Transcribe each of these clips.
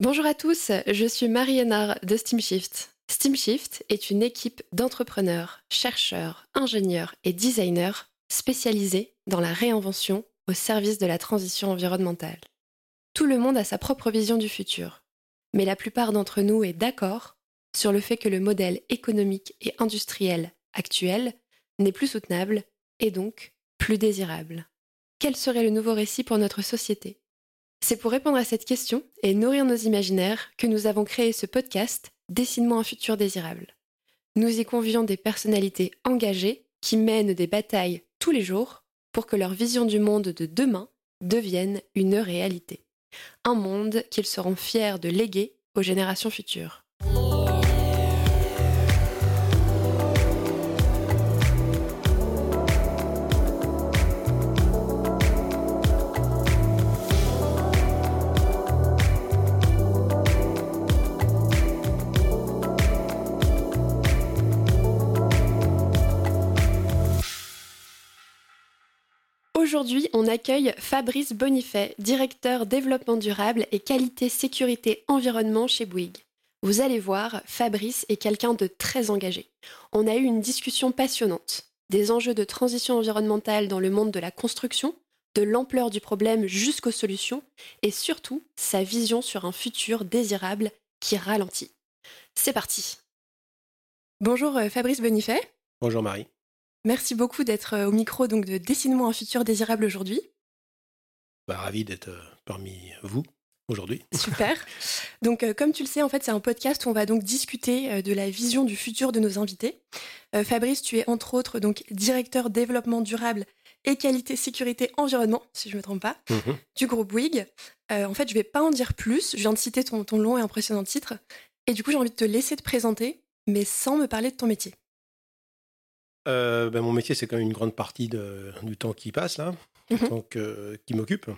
Bonjour à tous, je suis Marie Hénard de SteamShift. SteamShift est une équipe d'entrepreneurs, chercheurs, ingénieurs et designers spécialisés dans la réinvention au service de la transition environnementale. Tout le monde a sa propre vision du futur, mais la plupart d'entre nous est d'accord sur le fait que le modèle économique et industriel actuel n'est plus soutenable et donc plus désirable. Quel serait le nouveau récit pour notre société? C'est pour répondre à cette question et nourrir nos imaginaires que nous avons créé ce podcast Dessine-moi un futur désirable. Nous y convions des personnalités engagées qui mènent des batailles tous les jours pour que leur vision du monde de demain devienne une réalité. Un monde qu'ils seront fiers de léguer aux générations futures. Aujourd'hui, on accueille Fabrice Bonifay, directeur développement durable et qualité sécurité environnement chez Bouygues. Vous allez voir, Fabrice est quelqu'un de très engagé. On a eu une discussion passionnante des enjeux de transition environnementale dans le monde de la construction, de l'ampleur du problème jusqu'aux solutions et surtout sa vision sur un futur désirable qui ralentit. C'est parti. Bonjour euh, Fabrice Bonifay. Bonjour Marie. Merci beaucoup d'être euh, au micro donc de Dessine-moi un futur désirable aujourd'hui. Bah, ravi d'être euh, parmi vous aujourd'hui. Super. Donc, euh, comme tu le sais, en fait, c'est un podcast où on va donc discuter de la vision du futur de nos invités. Fabrice, tu es entre autres donc directeur développement durable et qualité sécurité environnement, si je ne me trompe pas, mhm. du groupe Bouygues. en fait, je ne vais pas en dire plus. Je viens de citer ton, ton long et impressionnant titre. Et du coup, j'ai envie de te laisser te présenter, mais sans me parler de ton métier. Euh, ben, mon métier, c'est quand même une grande partie du temps qui passe, là, du mhm. temps qui m'occupe.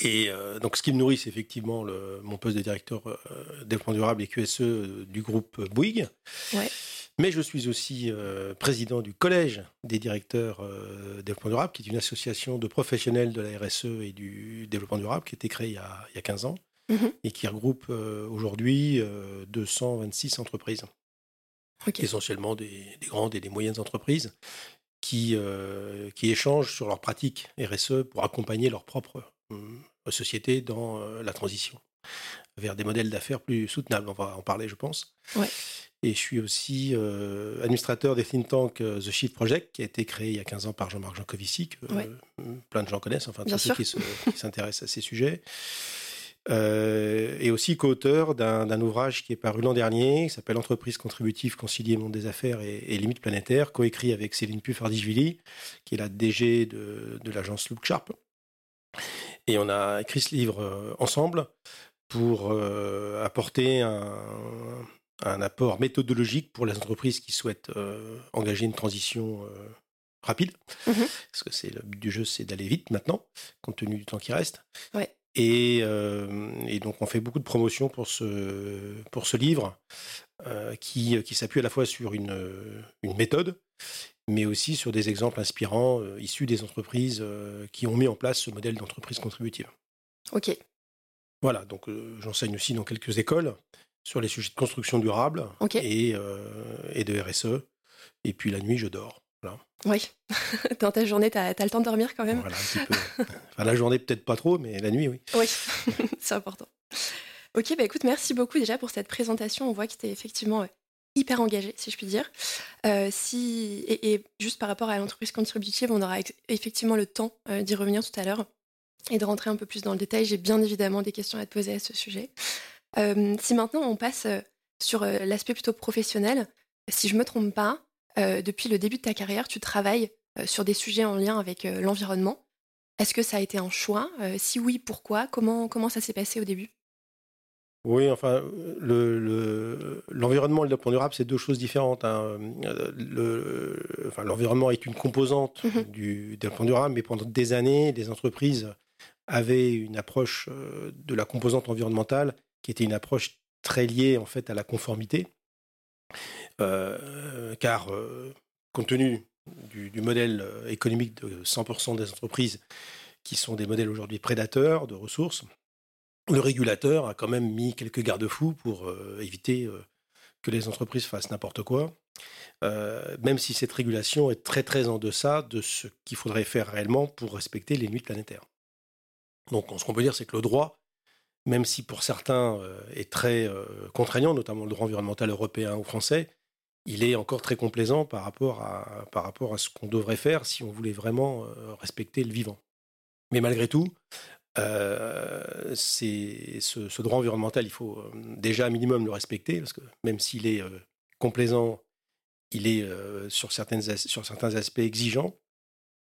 Et euh, donc, ce qui me nourrit, c'est effectivement mon poste de directeur euh, développement durable et QSE du groupe Bouygues. Mais je suis aussi président du collège des directeurs développement durable, qui est une association de professionnels de la RSE et du développement durable qui a été créée il y a, il y a 15 ans mhm. et qui regroupe aujourd'hui 226 entreprises essentiellement des, grandes et des moyennes entreprises, qui, euh, qui échangent sur leurs pratiques RSE pour accompagner leur propre euh, société dans euh, la transition vers des modèles d'affaires plus soutenables. On va en parler, je pense. Et je suis aussi administrateur des think tank The Shift Project, qui a été créé il y a 15 ans par Jean-Marc Jancovici, que plein de gens connaissent, enfin tous ceux qui s'intéressent à ces sujets. Euh, et aussi co-auteur d'un ouvrage qui est paru l'an dernier, qui s'appelle Entreprise contributive, concilier monde des affaires et, limites planétaires, coécrit avec Céline Puffardishvili, qui est la DG de, l'agence Look Sharp. Et on a écrit ce livre euh, ensemble pour euh, apporter un, apport méthodologique pour les entreprises qui souhaitent engager une transition rapide. Mm-hmm. Parce que c'est le but du jeu, c'est d'aller vite maintenant, compte tenu du temps qui reste. Ouais. Euh, et, donc on fait beaucoup de promotion pour ce, pour ce livre euh, qui, qui s'appuie à la fois sur une, une, méthode, mais aussi sur des exemples inspirants euh, issus des entreprises qui ont mis en place ce modèle d'entreprise contributive. Ok. Voilà, donc j'enseigne aussi dans quelques écoles sur les sujets de construction durable et, et de RSE. Et puis la nuit, je dors. Oui, dans ta journée, tu as, le temps de dormir quand même Voilà, un petit peu. Enfin, la journée, peut-être pas trop, mais la nuit, oui. Oui, c'est important. Ok, bah écoute, merci beaucoup déjà pour cette présentation. On voit que tu es effectivement euh, hyper engagé, si je puis dire. Euh, si, et, juste par rapport à l'entreprise contributive, on aura effectivement le temps euh, d'y revenir tout à l'heure et de rentrer un peu plus dans le détail. J'ai bien évidemment des questions à te poser à ce sujet. si maintenant on passe sur l'aspect plutôt professionnel, si je me trompe pas, euh, depuis le début de ta carrière, tu travailles euh, sur des sujets en lien avec euh, l'environnement. Est-ce que ça a été un choix? Si oui, pourquoi? Comment, comment ça s'est passé au début? Oui, enfin, l'environnement le, et le développement durable, c'est deux choses différentes. Hein. L'environnement est une composante mmh du développement durable, mais pendant des années, les entreprises avaient une approche de la composante environnementale qui était une approche très liée en fait à la conformité. Euh, car euh, compte tenu du, modèle euh, économique de 100% des entreprises qui sont des modèles aujourd'hui prédateurs de ressources, le régulateur a quand même mis quelques garde-fous pour éviter que les entreprises fassent n'importe quoi, même si cette régulation est très très en deçà de ce qu'il faudrait faire réellement pour respecter les limites planétaires. Donc ce qu'on peut dire, c'est que le droit, même si pour certains est très contraignant, notamment le droit environnemental européen ou français, il est encore très complaisant par rapport à, par rapport à ce qu'on devrait faire si on voulait vraiment respecter le vivant. Mais malgré tout, euh, ce, droit environnemental, il faut euh, déjà un minimum le respecter, parce que même s'il est euh, complaisant, il est sur, sur certains aspects exigeant.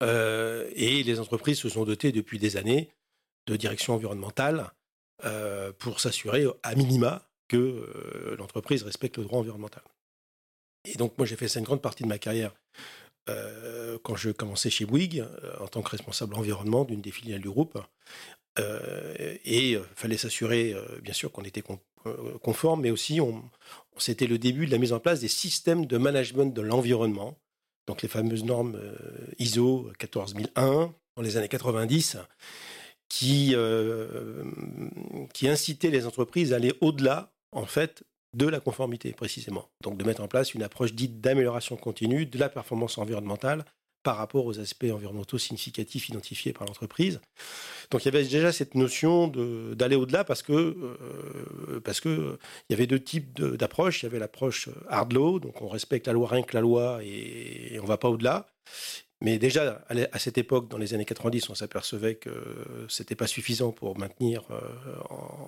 et les entreprises se sont dotées depuis des années de direction environnementale pour s'assurer à minima que l'entreprise respecte le droit environnemental. Et donc moi j'ai fait ça une grande partie de ma carrière euh, quand je commençais chez Bouygues euh, en tant que responsable environnement d'une des filiales du groupe. Euh, et il fallait s'assurer, bien sûr, qu'on était conforme, mais aussi on, c'était le début de la mise en place des systèmes de management de l'environnement, donc les fameuses normes ISO 14001 dans les années 90, qui, qui incitaient les entreprises à aller au-delà, en fait, de la conformité précisément. Donc de mettre en place une approche dite d'amélioration continue de la performance environnementale par rapport aux aspects environnementaux significatifs identifiés par l'entreprise. Donc il y avait déjà cette notion d'aller au-delà parce que euh, parce que il y avait deux types d'approches. Il y avait l'approche hard law, donc on respecte la loi rien que la loi et, et on va pas au-delà. Mais déjà, à cette époque, dans les années 90, on s'apercevait que c'était pas suffisant pour maintenir euh,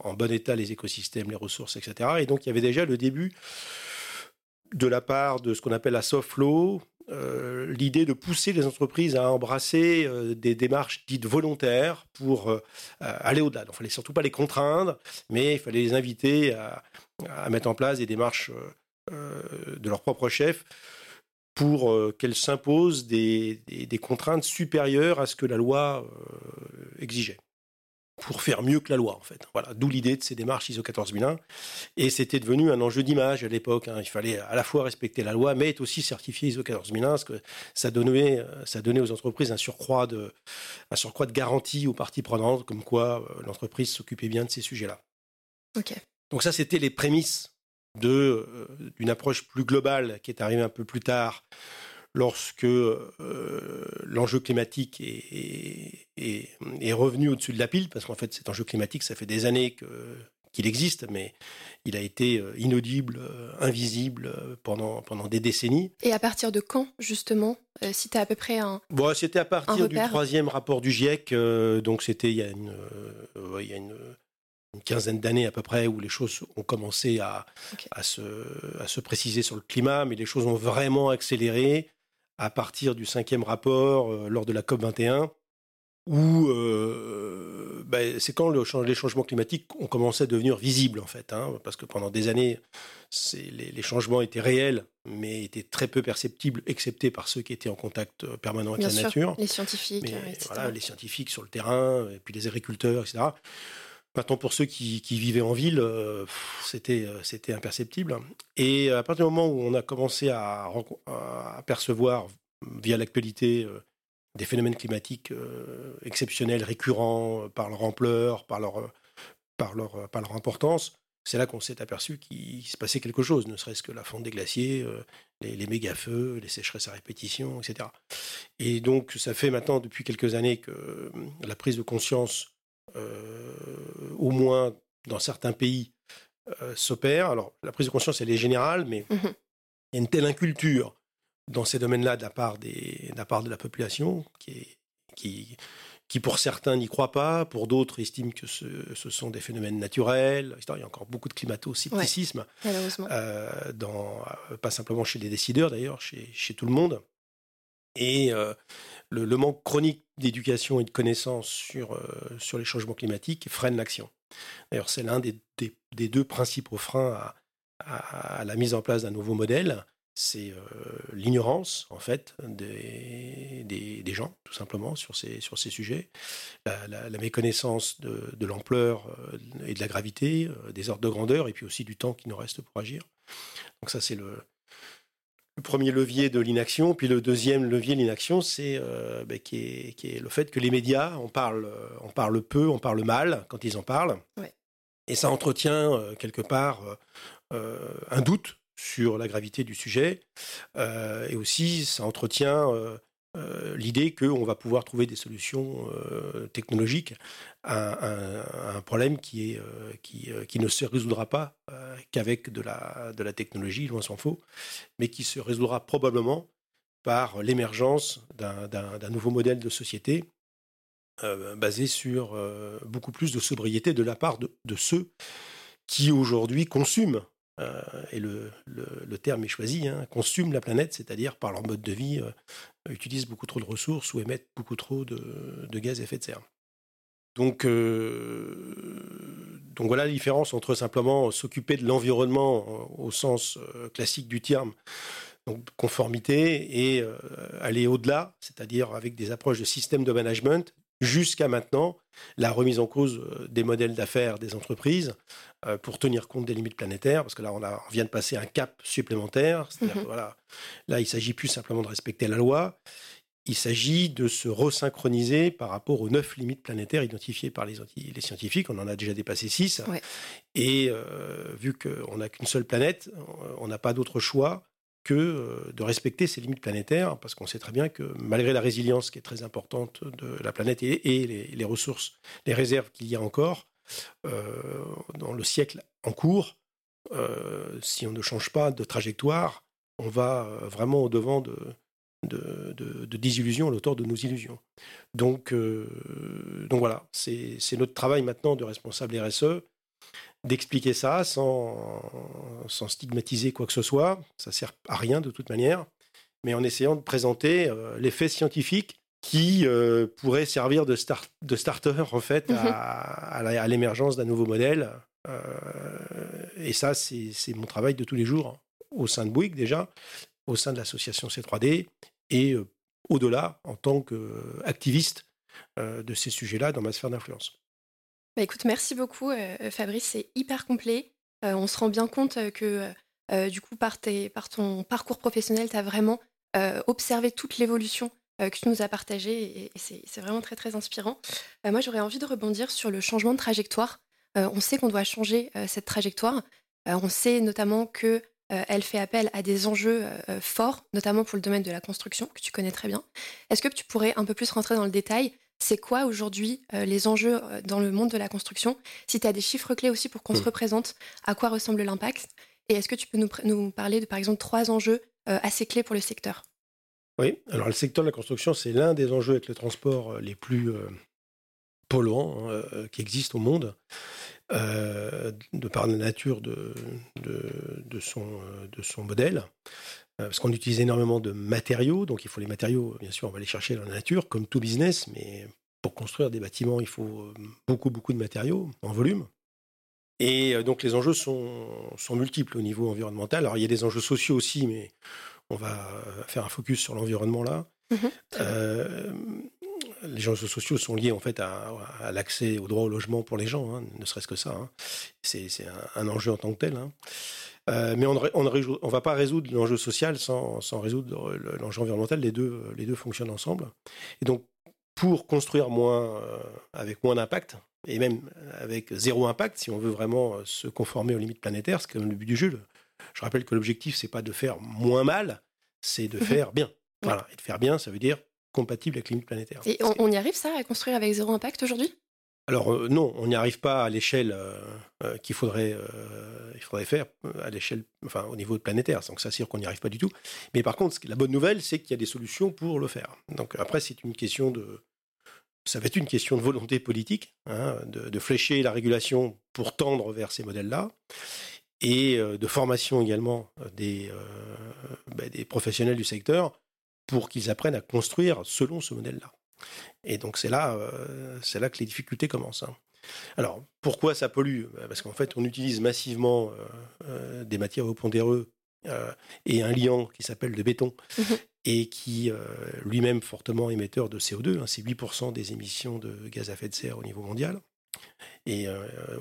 en, bon état les écosystèmes, les ressources, etc. Et donc, il y avait déjà le début de la part de ce qu'on appelle la soft law, euh, l'idée de pousser les entreprises à embrasser euh, des démarches dites volontaires pour aller au-delà. Donc, il fallait surtout pas les contraindre, mais il fallait les inviter à, à mettre en place des démarches de leur propre chef pour euh, qu'elle s'impose des, contraintes supérieures à ce que la loi euh, exigeait pour faire mieux que la loi, en fait. Voilà, d'où l'idée de ces démarches ISO 14001. Et c'était devenu un enjeu d'image à l'époque. Hein. Il fallait à la fois respecter la loi, mais être aussi certifié ISO 14001, parce que ça donnait, euh, ça donnait aux entreprises un surcroît de, un surcroît de garantie aux parties prenantes, comme quoi l'entreprise s'occupait bien de ces sujets-là. Ok. Donc ça, c'était les prémices de euh, d'une approche plus globale qui est arrivée un peu plus tard lorsque euh, l'enjeu climatique est, est, revenu au-dessus de la pile, parce qu'en fait cet enjeu climatique, ça fait des années qu'il existe, mais il a été euh, inaudible, invisible pendant, pendant des décennies. Et à partir de quand, justement Si tu à peu près un. Bon, c'était à partir du troisième rapport du GIEC, donc c'était il y a une, il y a une une quinzaine d'années à peu près où les choses ont commencé à, à, se, à, se, préciser sur le climat, mais les choses ont vraiment accéléré à partir du cinquième rapport euh, lors de la COP 21, où euh, ben, c'est quand le, les changements climatiques ont commencé à devenir visibles en fait, hein, parce que pendant des années, les, les, changements étaient réels, mais étaient très peu perceptibles, excepté par ceux qui étaient en contact euh, permanent avec la nature. Les scientifiques, Voilà, les scientifiques sur le terrain, et puis les agriculteurs, etc. Maintenant, pour ceux qui, vivaient en ville, euh, c'était, euh, c'était imperceptible. Et à partir du moment où on a commencé à, percevoir, via l'actualité, euh, des phénomènes climatiques exceptionnels, récurrents, par leur ampleur, par leur, importance, c'est là qu'on s'est aperçu qu'il se passait quelque chose, ne serait-ce que la fonte des glaciers, les, les méga-feux, les sécheresses à répétition, etc. Et donc, ça fait maintenant depuis quelques années que la prise de conscience euh, au moins dans certains pays, euh, s'opère. Alors, la prise de conscience, elle est générale, mais mhm. il y a une telle inculture dans ces domaines-là de, la part des, de la part de la population qui, qui, qui pour certains n'y croient pas, pour d'autres estiment que ce, ce, sont des phénomènes naturels. Il y a encore beaucoup de climato-scepticisme, euh, pas simplement chez les décideurs d'ailleurs, chez, chez tout le monde. Et le, manque chronique d'éducation et de connaissances sur, euh, sur les changements climatiques freine l'action. D'ailleurs, c'est l'un des, des, deux principaux freins à, à, la mise en place d'un nouveau modèle. C'est euh, l'ignorance, en fait, des, des, gens, tout simplement, sur ces, sur ces sujets. La, la, méconnaissance de, de l'ampleur euh, et de la gravité, des ordres de grandeur, et puis aussi du temps qui nous reste pour agir. Donc ça, c'est le, le premier levier de l'inaction. Puis le deuxième levier de l'inaction, c'est ben, qui, est, le fait que les médias, on parle, on parle peu, on parle mal quand ils en parlent. Et ça entretient quelque part un doute sur la gravité du sujet. et aussi, ça entretient euh, l'idée qu'on va pouvoir trouver des solutions euh, technologiques à, un problème euh, qui, ne se résoudra pas qu'avec de la, technologie, loin s'en faut, mais qui se résoudra probablement par l'émergence d'un nouveau modèle de société basé sur beaucoup plus de sobriété de la part de, ceux qui aujourd'hui consument et le, terme est choisi, hein, consument la planète, c'est-à-dire par leur mode de vie, euh, utilisent beaucoup trop de ressources ou émettent beaucoup trop de, gaz à effet de serre. Donc, euh, donc voilà la différence entre simplement s'occuper de l'environnement au sens classique du terme, donc conformité, et aller au-delà, c'est-à-dire avec des approches de système de management jusqu'à maintenant la remise en cause euh, des modèles d'affaires des entreprises euh, pour tenir compte des limites planétaires, parce que là, on, vient de passer un cap supplémentaire. Mhm. voilà, là, il s'agit plus simplement de respecter la loi. Il s'agit de se resynchroniser par rapport aux neuf limites planétaires identifiées par les, les scientifiques. On en a déjà dépassé six. Et euh, vu qu'on n'a qu'une seule planète, on n'a pas d'autre choix que euh, de respecter ces limites planétaires, parce qu'on sait très bien que malgré la résilience qui est très importante de la planète et, les, ressources, les réserves qu'il y a encore, euh, dans le siècle en cours, euh, si on ne change pas de trajectoire, on va vraiment au-devant de, de, de, désillusions à l'auteur de nos illusions. Donc, donc voilà, c'est notre travail maintenant de responsable RSE d'expliquer ça sans, sans, stigmatiser quoi que ce soit. Ça sert à rien de toute manière, mais en essayant de présenter euh, les faits scientifiques qui euh, pourraient servir de, start, de starter en fait à, mhm. à l'émergence d'un nouveau modèle. Euh, et ça, c'est mon travail de tous les jours au sein de Bouygues déjà, au sein de l'association C3D et au-delà en tant qu'activiste de ces sujets-là dans ma sphère d'influence. Bah, écoute, merci beaucoup euh, Fabrice, c'est hyper complet. Euh, on se rend bien compte euh, que du coup, par, par ton parcours professionnel, tu as vraiment observé toute l'évolution que tu nous as partagée et, c'est vraiment très très inspirant. moi, j'aurais envie de rebondir sur le changement de trajectoire. on sait qu'on doit changer cette trajectoire. on sait notamment que elle fait appel à des enjeux forts, notamment pour le domaine de la construction, que tu connais très bien. Est-ce que tu pourrais un peu plus rentrer dans le détail c'est quoi aujourd'hui euh, les enjeux euh, dans le monde de la construction? Si tu as des chiffres clés aussi pour qu'on se hmm. représente à quoi ressemble l'impact? Et est-ce que tu peux nous, parler de, par exemple, trois enjeux euh, assez clés pour le secteur? Oui, alors le secteur de la construction, c'est l'un des enjeux avec les transports les plus polluants hein, qui existent au monde. de par la nature de, de, son, de son modèle parce qu'on utilise énormément de matériaux, donc il faut les matériaux, bien sûr, on va les chercher dans la nature, comme tout business, mais pour construire des bâtiments, il faut euh, beaucoup, beaucoup de matériaux en volume. Et euh, donc les enjeux sont, sont multiples au niveau environnemental. Alors il y a des enjeux sociaux aussi, mais on va faire un focus sur l'environnement là. Mhm. Les enjeux sociaux sont liés en fait à, l'accès au droit au logement pour les gens, hein, ne serait-ce que ça. Hein. C'est un, enjeu en tant que tel. Hein. Euh, mais on ne va pas résoudre l'enjeu social sans, résoudre l'enjeu environnemental. Les deux, les deux fonctionnent ensemble. Et donc, pour construire moins, euh, avec moins d'impact, et même avec zéro impact, si on veut vraiment euh, se conformer aux limites planétaires, c'est comme le but du jeu. Je rappelle que l'objectif, c'est pas de faire moins mal, c'est de mhm. faire bien. Voilà. Et de faire bien, ça veut dire compatible avec les limites planétaires. Et on y arrive ça, à construire avec zéro impact aujourd'hui? Alors euh, non, on n'y arrive pas à l'échelle euh, euh, qu'il faudrait, il faudrait faire, à l'échelle, enfin au niveau planétaire. Donc ça, c'est qu'on n'y arrive pas du tout. Mais par contre, la bonne nouvelle, c'est qu'il y a des solutions pour le faire. Donc après, c'est une question de, ça va être une question de volonté politique, hein, de, flécher la régulation pour tendre vers ces modèles-là, et de formation également des, ben, des professionnels du secteur pour qu'ils apprennent à construire selon ce modèle-là. Et donc c'est là, euh, c'est là que les difficultés commencent. Hein. Alors pourquoi ça pollue? Bah, Parce qu'en fait on utilise massivement euh, euh, des matières au pondéreux et un liant qui s'appelle le béton mhm. et qui lui-même fortement émetteur de CO2. Hein, c'est 8% des émissions de gaz à effet de serre au niveau mondial et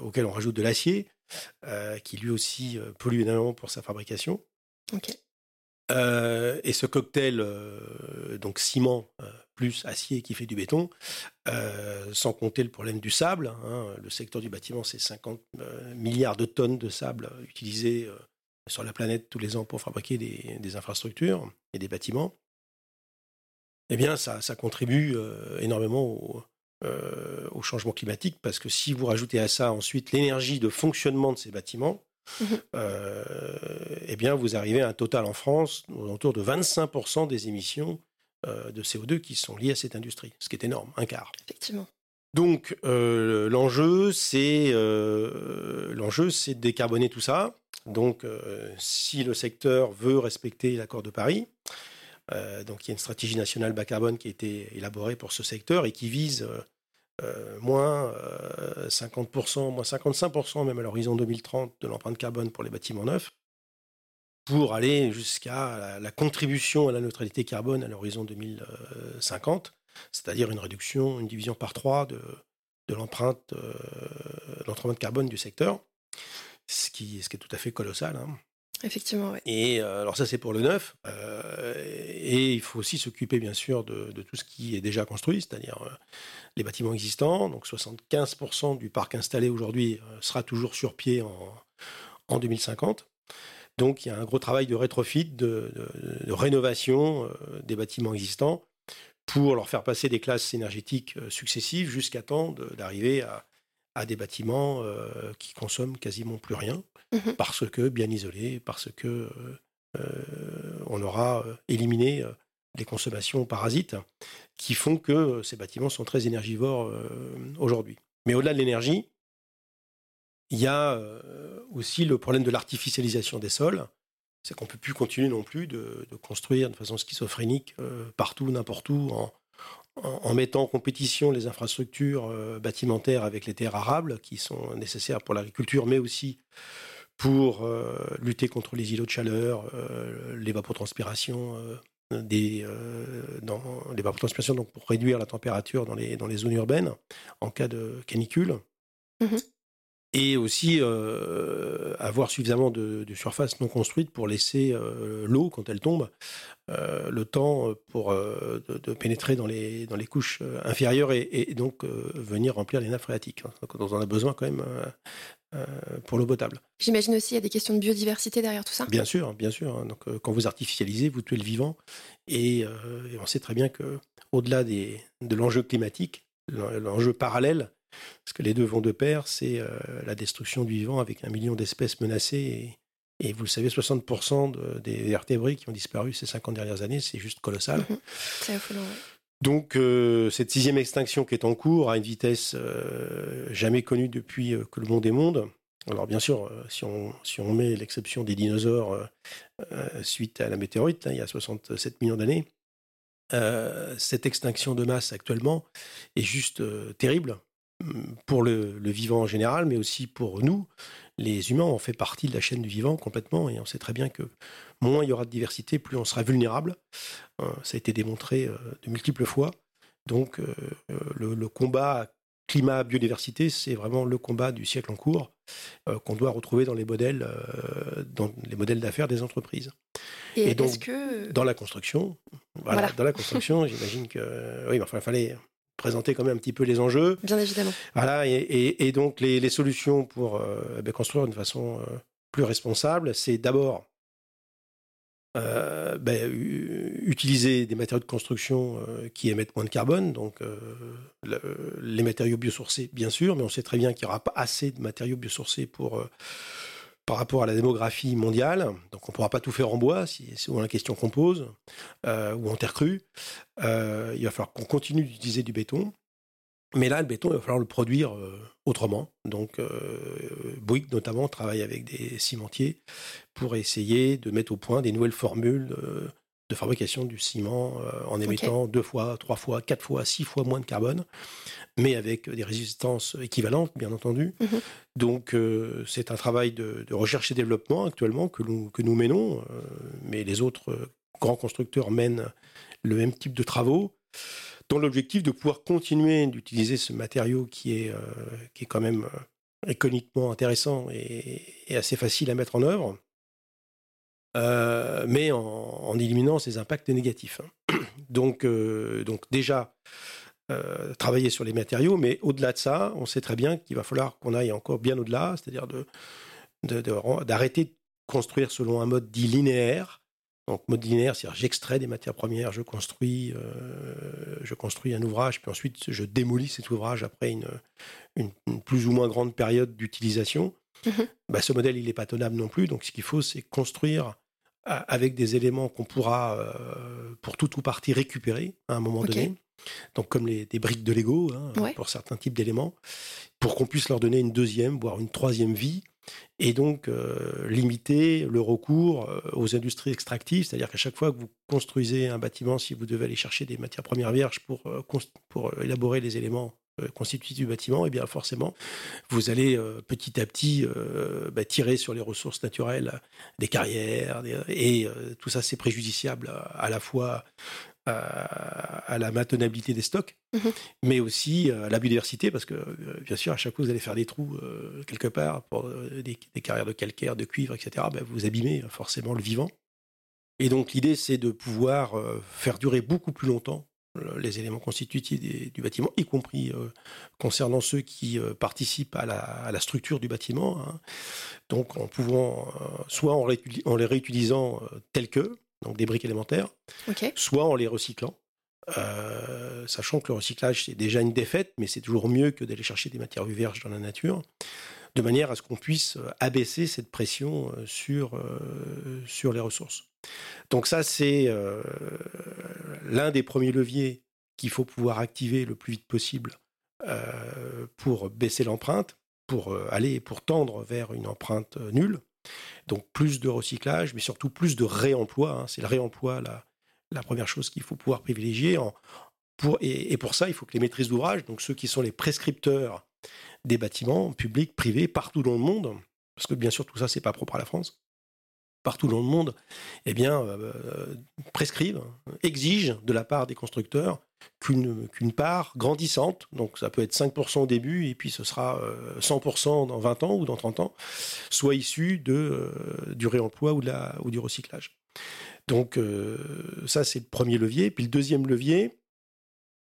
auquel on rajoute de l'acier qui lui aussi pollue énormément pour sa fabrication. Et ce cocktail, donc ciment plus acier qui fait du béton, sans compter le problème du sable. Hein. le secteur du bâtiment, c'est 50 milliards de tonnes de sable utilisées sur la planète tous les ans pour fabriquer des, infrastructures et des bâtiments. Eh bien, ça, contribue énormément au changement climatique parce que si vous rajoutez à ça ensuite l'énergie de fonctionnement de ces bâtiments, mmh eh bien, vous arrivez à un total en France autour de 25% des émissions de CO2 qui sont liées à cette industrie, ce qui est énorme, un quart. Effectivement. Donc, l'enjeu, c'est l'enjeu, c'est de décarboner tout ça. Donc, si le secteur veut respecter l'accord de Paris, donc il y a une stratégie nationale bas carbone qui a été élaborée pour ce secteur et qui vise euh, moins 50%, euh, moins 55% même à l'horizon 2030 de l'empreinte carbone pour les bâtiments neufs, pour aller jusqu'à la, contribution à la neutralité carbone à l'horizon 2050, c'est-à-dire une réduction, une division par trois de, de l'empreinte euh, carbone du secteur, ce qui, ce qui est tout à fait colossal. Hein. Effectivement, oui. Et alors ça, c'est pour le neuf. et il faut aussi s'occuper, bien sûr, de, de, tout ce qui est déjà construit, c'est-à-dire les bâtiments existants. Donc 75% du parc installé aujourd'hui euh, sera toujours sur pied en, 2050. Donc il y a un gros travail de rétrofit, de, rénovation euh, des bâtiments existants pour leur faire passer des classes énergétiques euh, successives jusqu'à temps d'arriver à, des bâtiments qui consomment quasiment plus rien, mmh parce que bien isolés, parce que on aura éliminé des consommations parasites qui font que euh, ces bâtiments sont très énergivores euh, aujourd'hui. Mais au-delà de l'énergie, il y a euh, aussi le problème de l'artificialisation des sols. C'est qu'on ne peut plus continuer non plus de, construire de façon schizophrénique partout, n'importe où, en, mettant en compétition les infrastructures bâtimentaires avec les terres arables qui sont nécessaires pour l'agriculture, mais aussi pour lutter contre les îlots de chaleur, euh, l'évapotranspiration donc pour réduire la température dans les, zones urbaines en cas de canicule. Mmh Et aussi euh, avoir suffisamment de, surface non construite pour laisser euh, l'eau, quand elle tombe, le temps pour, de, pénétrer dans les, dans les couches inférieures et, donc venir remplir les nappes phréatiques. Donc on en a besoin quand même euh, pour l'eau potable. J'imagine aussi qu'il y a des questions de biodiversité derrière tout ça. Bien sûr, bien sûr. Hein. Donc, euh, quand vous artificialisez, vous tuez le vivant. Et, euh, on sait très bien que, au-delà des, de l'enjeu climatique, l'enjeu parallèle, parce que les deux vont de pair, c'est la destruction du vivant avec un million d'espèces menacées. Et, vous le savez, 60% des vertébrés qui ont disparu ces 50 dernières années, c'est juste colossal. Mhm. C'est affolant, donc euh, cette sixième extinction qui est en cours à une vitesse euh, jamais connue depuis euh, que le monde est monde. Alors bien sûr, si on, si on met l'exception des dinosaures suite à la météorite, hein, il y a 67 millions d'années, cette extinction de masse actuellement est juste terrible pour le, vivant en général, mais aussi pour nous, les humains. On fait partie de la chaîne du vivant complètement, et on sait très bien que moins il y aura de diversité, plus on sera vulnérable. Euh, ça a été démontré euh, de multiples fois. Donc euh, le, combat climat-biodiversité, c'est vraiment le combat du siècle en cours qu'on doit retrouver dans les modèles, dans les modèles d'affaires des entreprises. Et, donc, que... dans la construction, voilà, dans la construction, j'imagine que oui, enfin, il fallait présenter quand même un petit peu les enjeux. Bien évidemment. Voilà, et, donc les, solutions pour eh ben, construire d'une façon plus responsable, c'est d'abord euh, ben, utiliser des matériaux de construction euh, qui émettent moins de carbone, donc euh, les matériaux biosourcés, bien sûr, mais on sait très bien qu'il n'y aura pas assez de matériaux biosourcés pour, par rapport à la démographie mondiale. Donc on ne pourra pas tout faire en bois, si c'est souvent la question qu'on pose, ou en terre crue. il va falloir qu'on continue d'utiliser du béton. Mais là, le béton, il va falloir le produire euh, autrement. Donc, euh, Bouygues, notamment, travaille avec des cimentiers pour essayer de mettre au point des nouvelles formules de, fabrication du ciment euh, en émettant deux fois, trois fois, quatre fois, six fois moins de carbone, mais avec des résistances équivalentes, bien entendu. Mhm. Donc, c'est un travail de, recherche et développement actuellement que nous, que nous menons, mais les autres grands constructeurs mènent le même type de travaux dans l'objectif de pouvoir continuer d'utiliser ce matériau qui est, euh, qui est quand même euh, économiquement intéressant et, assez facile à mettre en œuvre, mais en, éliminant ces impacts négatifs. Donc, donc déjà, travailler sur les matériaux, mais au-delà de ça, on sait très bien qu'il va falloir qu'on aille encore bien au-delà, c'est-à-dire d'arrêter de, de, construire selon un mode dit linéaire, donc mode linéaire, c'est-à-dire j'extrais des matières premières, je construis, euh, je construis un ouvrage, puis ensuite je démolis cet ouvrage après une, une, plus ou moins grande période d'utilisation. Mhm. Bah, ce modèle, il n'est pas tenable non plus. Donc ce qu'il faut, c'est construire avec des éléments qu'on pourra, euh, pour tout ou partie, récupérer à un moment donné. Donc comme les, des briques de Lego, hein, pour certains types d'éléments, pour qu'on puisse leur donner une deuxième, voire une troisième vie et donc euh, limiter le recours euh, aux industries extractives, c'est-à-dire qu'à chaque fois que vous construisez un bâtiment, si vous devez aller chercher des matières premières vierges pour, euh, pour élaborer les éléments constitutifs du bâtiment, et eh bien forcément, vous allez petit à petit bah, tirer sur les ressources naturelles des carrières, et tout ça c'est préjudiciable à la fois à, la maintenabilité des stocks, mhm. mais aussi à la biodiversité, parce que euh, bien sûr, à chaque fois vous allez faire des trous euh, quelque part pour euh, des, carrières de calcaire, de cuivre, etc., ben, vous abîmez forcément le vivant. Et donc l'idée, c'est de pouvoir faire durer beaucoup plus longtemps les éléments constitutifs du bâtiment, y compris concernant ceux qui participent à la, structure du bâtiment. Hein. Donc en pouvant, soit en, en les réutilisant tels que, donc des briques élémentaires, soit en les recyclant. Euh, sachant que le recyclage, c'est déjà une défaite, mais c'est toujours mieux que d'aller chercher des matières vierges dans la nature, de manière à ce qu'on puisse euh, abaisser cette pression euh, sur, les ressources. Donc ça, c'est l'un des premiers leviers qu'il faut pouvoir activer le plus vite possible pour baisser l'empreinte, pour aller, pour tendre vers une empreinte nulle. Donc plus de recyclage, mais surtout plus de réemploi. Hein. C'est le réemploi la, première chose qu'il faut pouvoir privilégier. et, pour ça, il faut que les maîtrises d'ouvrage, donc ceux qui sont les prescripteurs des bâtiments publics, privés, partout dans le monde, parce que bien sûr tout ça, c'est pas propre à la France, partout dans le monde, eh bien, euh, euh, prescrivent, exigent de la part des constructeurs qu'une part grandissante, donc ça peut être 5% au début et puis ce sera 100% euh, dans 20 ans ou dans 30 ans, soit issu de, euh, du réemploi ou, de la, ou du recyclage. Donc euh, ça c'est le premier levier. Puis le deuxième levier,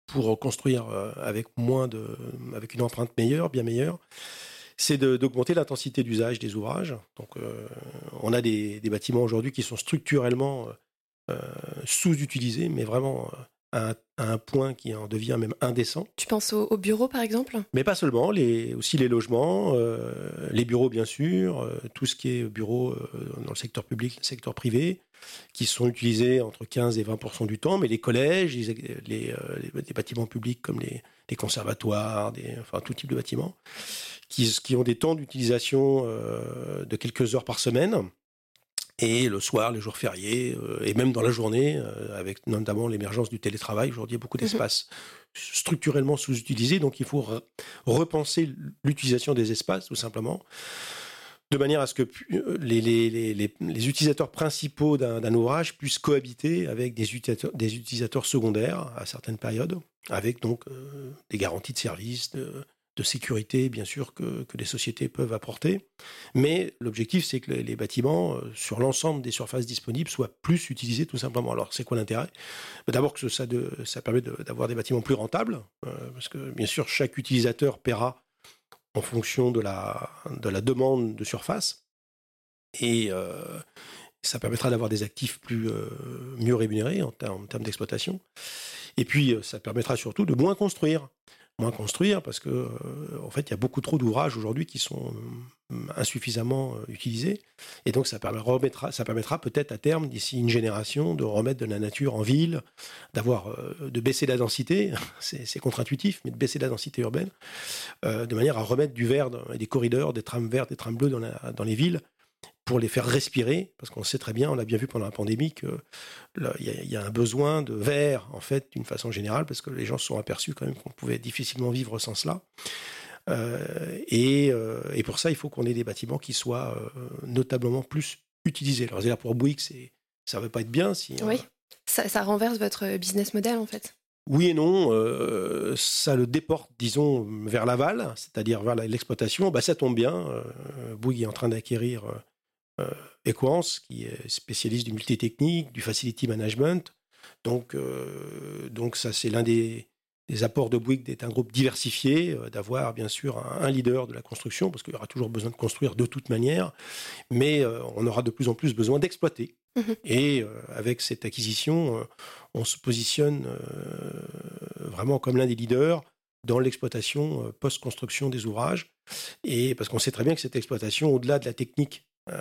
pour construire avec moins de, avec une empreinte meilleure, bien meilleure, c'est d'augmenter l'intensité d'usage des ouvrages. Donc on a des, des bâtiments aujourd'hui qui sont structurellement sous-utilisés, mais vraiment à un, point qui en devient même indécent. Tu penses aux, bureaux, par exemple? Mais pas seulement, les, aussi les logements, euh, les bureaux, bien sûr, euh, tout ce qui est bureaux euh, dans le secteur public, le secteur privé, qui sont utilisés entre 15 et 20% du temps, mais les collèges, les, les, bâtiments publics comme les, conservatoires, des, enfin tout type de bâtiments, qui, qui ont des temps d'utilisation de quelques heures par semaine et le soir, les jours fériés, euh, et même dans la journée, euh, avec notamment l'émergence du télétravail, aujourd'hui il y a beaucoup mhm. d'espaces structurellement sous-utilisés, donc il faut repenser l'utilisation des espaces, tout simplement, de manière à ce que euh, les, les, les, les utilisateurs principaux d'un ouvrage puissent cohabiter avec des utilisateurs, des utilisateurs, secondaires à certaines périodes, avec donc des garanties de service, de, de sécurité, bien sûr, que, que, les sociétés peuvent apporter. Mais l'objectif, c'est que les, bâtiments, euh, sur l'ensemble des surfaces disponibles, soient plus utilisés tout simplement. Alors, c'est quoi l'intérêt? Bah, D'abord que ça, permet d'avoir des bâtiments plus rentables, euh, parce que, bien sûr, chaque utilisateur paiera en fonction de la, de la demande de surface. Et euh, ça permettra d'avoir des actifs plus, mieux rémunérés en termes d'exploitation. Et puis, ça permettra surtout de moins construire construire parce que euh, en fait il y a beaucoup trop d'ouvrages aujourd'hui qui sont euh, insuffisamment euh, utilisés. Et donc ça, permettra, ça peut-être à terme d'ici une génération de remettre de la nature en ville, d'avoir de baisser la densité, c'est contre-intuitif, mais de baisser la densité urbaine de manière à remettre du vert, des corridors, des trams verts, des trams bleus dans, dans les villes pour les faire respirer, parce qu'on sait très bien, on l'a bien vu pendant la pandémie, qu'il y, y, a un besoin de verre, en fait, d'une façon générale, parce que les gens se sont aperçus quand même qu'on pouvait difficilement vivre sans cela. Euh, et, euh, et, pour ça, il faut qu'on ait des bâtiments qui soient euh, notablement plus utilisés. Alors, là, pour Bouygues, ça ne veut pas être bien. Si, oui, ça, ça, renverse votre business model, en fait. Oui et non, ça le déporte, disons, vers l'aval, c'est-à-dire vers l'exploitation. Bah, ça tombe bien. Bouygues est en train d'acquérir Equance, qui est spécialiste du multitechnique, du facility management. Donc, donc ça, c'est l'un des, apports de Bouygues d'être un groupe diversifié, d'avoir bien sûr un, leader de la construction, parce qu'il y aura toujours besoin de construire de toute manière, mais on aura de plus en plus besoin d'exploiter. Mmh Et avec cette acquisition, on se positionne vraiment comme l'un des leaders dans l'exploitation euh, post-construction des ouvrages. Et parce qu'on sait très bien que cette exploitation, au-delà de la technique, euh,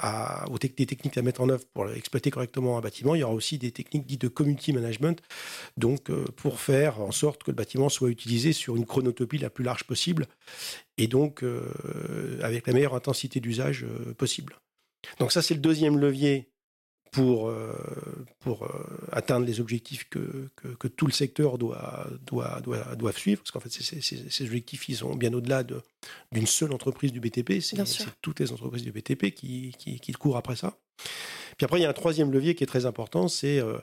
à, des techniques à mettre en œuvre pour exploiter correctement un bâtiment, il y aura aussi des techniques dites de community management, donc euh, pour faire en sorte que le bâtiment soit utilisé sur une chronotopie la plus large possible, et donc avec la meilleure intensité d'usage possible. Donc ça, c'est le deuxième levier pour, euh, pour euh, atteindre les objectifs que, que, tout le secteur doit, doit, doit, doit suivre. Parce qu'en fait, ces objectifs, ils sont bien au-delà d'une seule entreprise du BTP. C'est toutes les entreprises du BTP qui, qui, qui, courent après ça. Puis après, il y a un troisième levier qui est très important, c'est euh,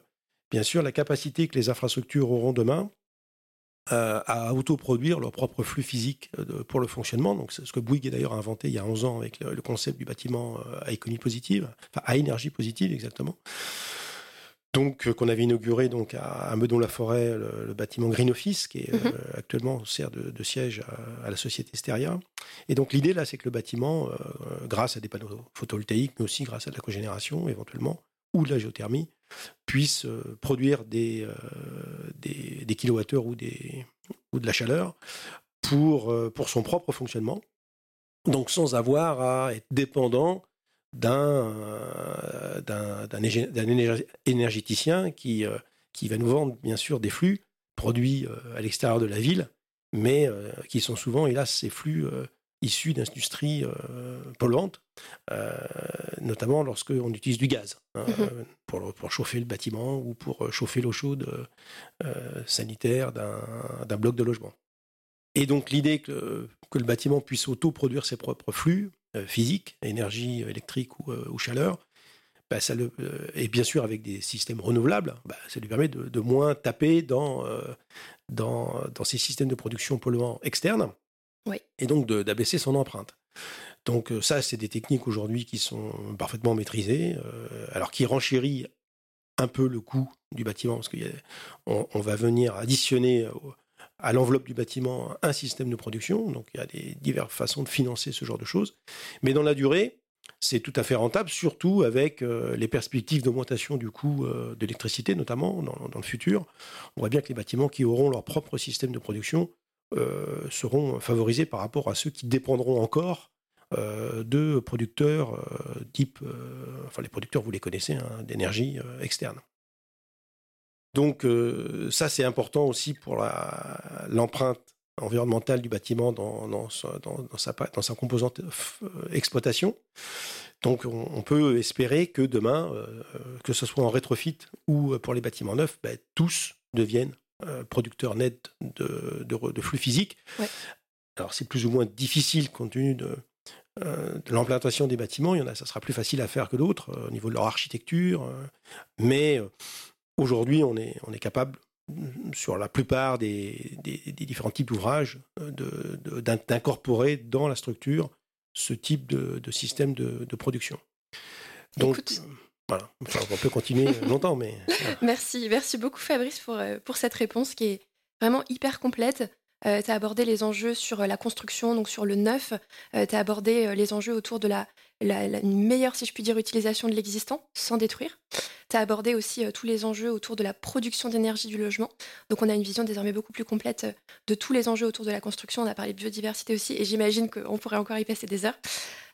bien sûr la capacité que les infrastructures auront demain euh, à autoproduire leur propre flux physique euh, pour le fonctionnement. Donc, c'est ce que Bouygues a d'ailleurs inventé il y a 11 ans avec le, concept du bâtiment euh, à économie positive, enfin à énergie positive exactement. Donc, qu'on avait inauguré donc à, Meudon-la-Forêt le, bâtiment Green Office, qui est mhm. actuellement sert de, siège à, la société Steria. Et donc, l'idée là, c'est que le bâtiment, grâce à des panneaux photovoltaïques, mais aussi grâce à de la cogénération éventuellement, ou de la géothermie, puisse euh, produire des, euh, des, des, kilowattheures ou, des, ou de la chaleur pour, euh, pour son propre fonctionnement, donc sans avoir à être dépendant d'un d'un énergéticien qui, qui va nous vendre bien sûr des flux produits à l'extérieur de la ville, mais qui sont souvent, hélas, ces flux issus d'industries euh, polluantes, euh, notamment lorsqu'on utilise du gaz hein, mhm. euh, pour, pour, chauffer le bâtiment ou pour chauffer l'eau chaude sanitaire d'un bloc de logement. Et donc l'idée que, que, le bâtiment puisse auto-produire ses propres flux physiques, énergie électrique ou, chaleur, bah, ça le, et bien sûr avec des systèmes renouvelables, bah, ça lui permet de, de moins taper dans, dans, dans, ces systèmes de production polluants externes et donc d'abaisser son empreinte. Donc euh, ça, c'est des techniques aujourd'hui qui sont parfaitement maîtrisées, euh, alors qui renchérit un peu le coût du bâtiment, parce qu'on on va venir additionner à l'enveloppe du bâtiment un système de production, donc il y a des diverses façons de financer ce genre de choses. Mais dans la durée, c'est tout à fait rentable, surtout avec euh, les perspectives d'augmentation du coût de l'électricité, notamment dans, le futur. On voit bien que les bâtiments qui auront leur propre système de production euh, seront favorisés par rapport à ceux qui dépendront encore euh, de producteurs euh, type, enfin les producteurs vous les connaissez, hein, d'énergie externe. Donc ça c'est important aussi pour l'empreinte environnementale du bâtiment dans, dans, sa, dans sa, composante exploitation. Donc on, peut espérer que demain, que ce soit en rétrofit ou pour les bâtiments neufs, ben, tous deviennent euh, producteur net de, de, flux physiques. Alors c'est plus ou moins difficile compte tenu de, euh, de l'implantation des bâtiments. Il y en a, ça sera plus facile à faire que d'autres euh, au niveau de leur architecture. mais aujourd'hui, on est, on est capable sur la plupart des, des, différents types d'ouvrages d'incorporer dans la structure ce type de, système de, production. Donc, voilà, on peut continuer longtemps, mais. Merci, merci beaucoup Fabrice pour, euh, pour cette réponse qui est vraiment hyper complète. Euh, tu as abordé les enjeux sur la construction, donc sur le neuf. Euh, tu as abordé les enjeux autour de la, la, meilleure, si je puis dire, utilisation de l'existant sans détruire. Tu as abordé aussi tous les enjeux autour de la production d'énergie du logement. Donc on a une vision désormais beaucoup plus complète de tous les enjeux autour de la construction. On a parlé de biodiversité aussi et j'imagine qu'on pourrait encore y passer des heures.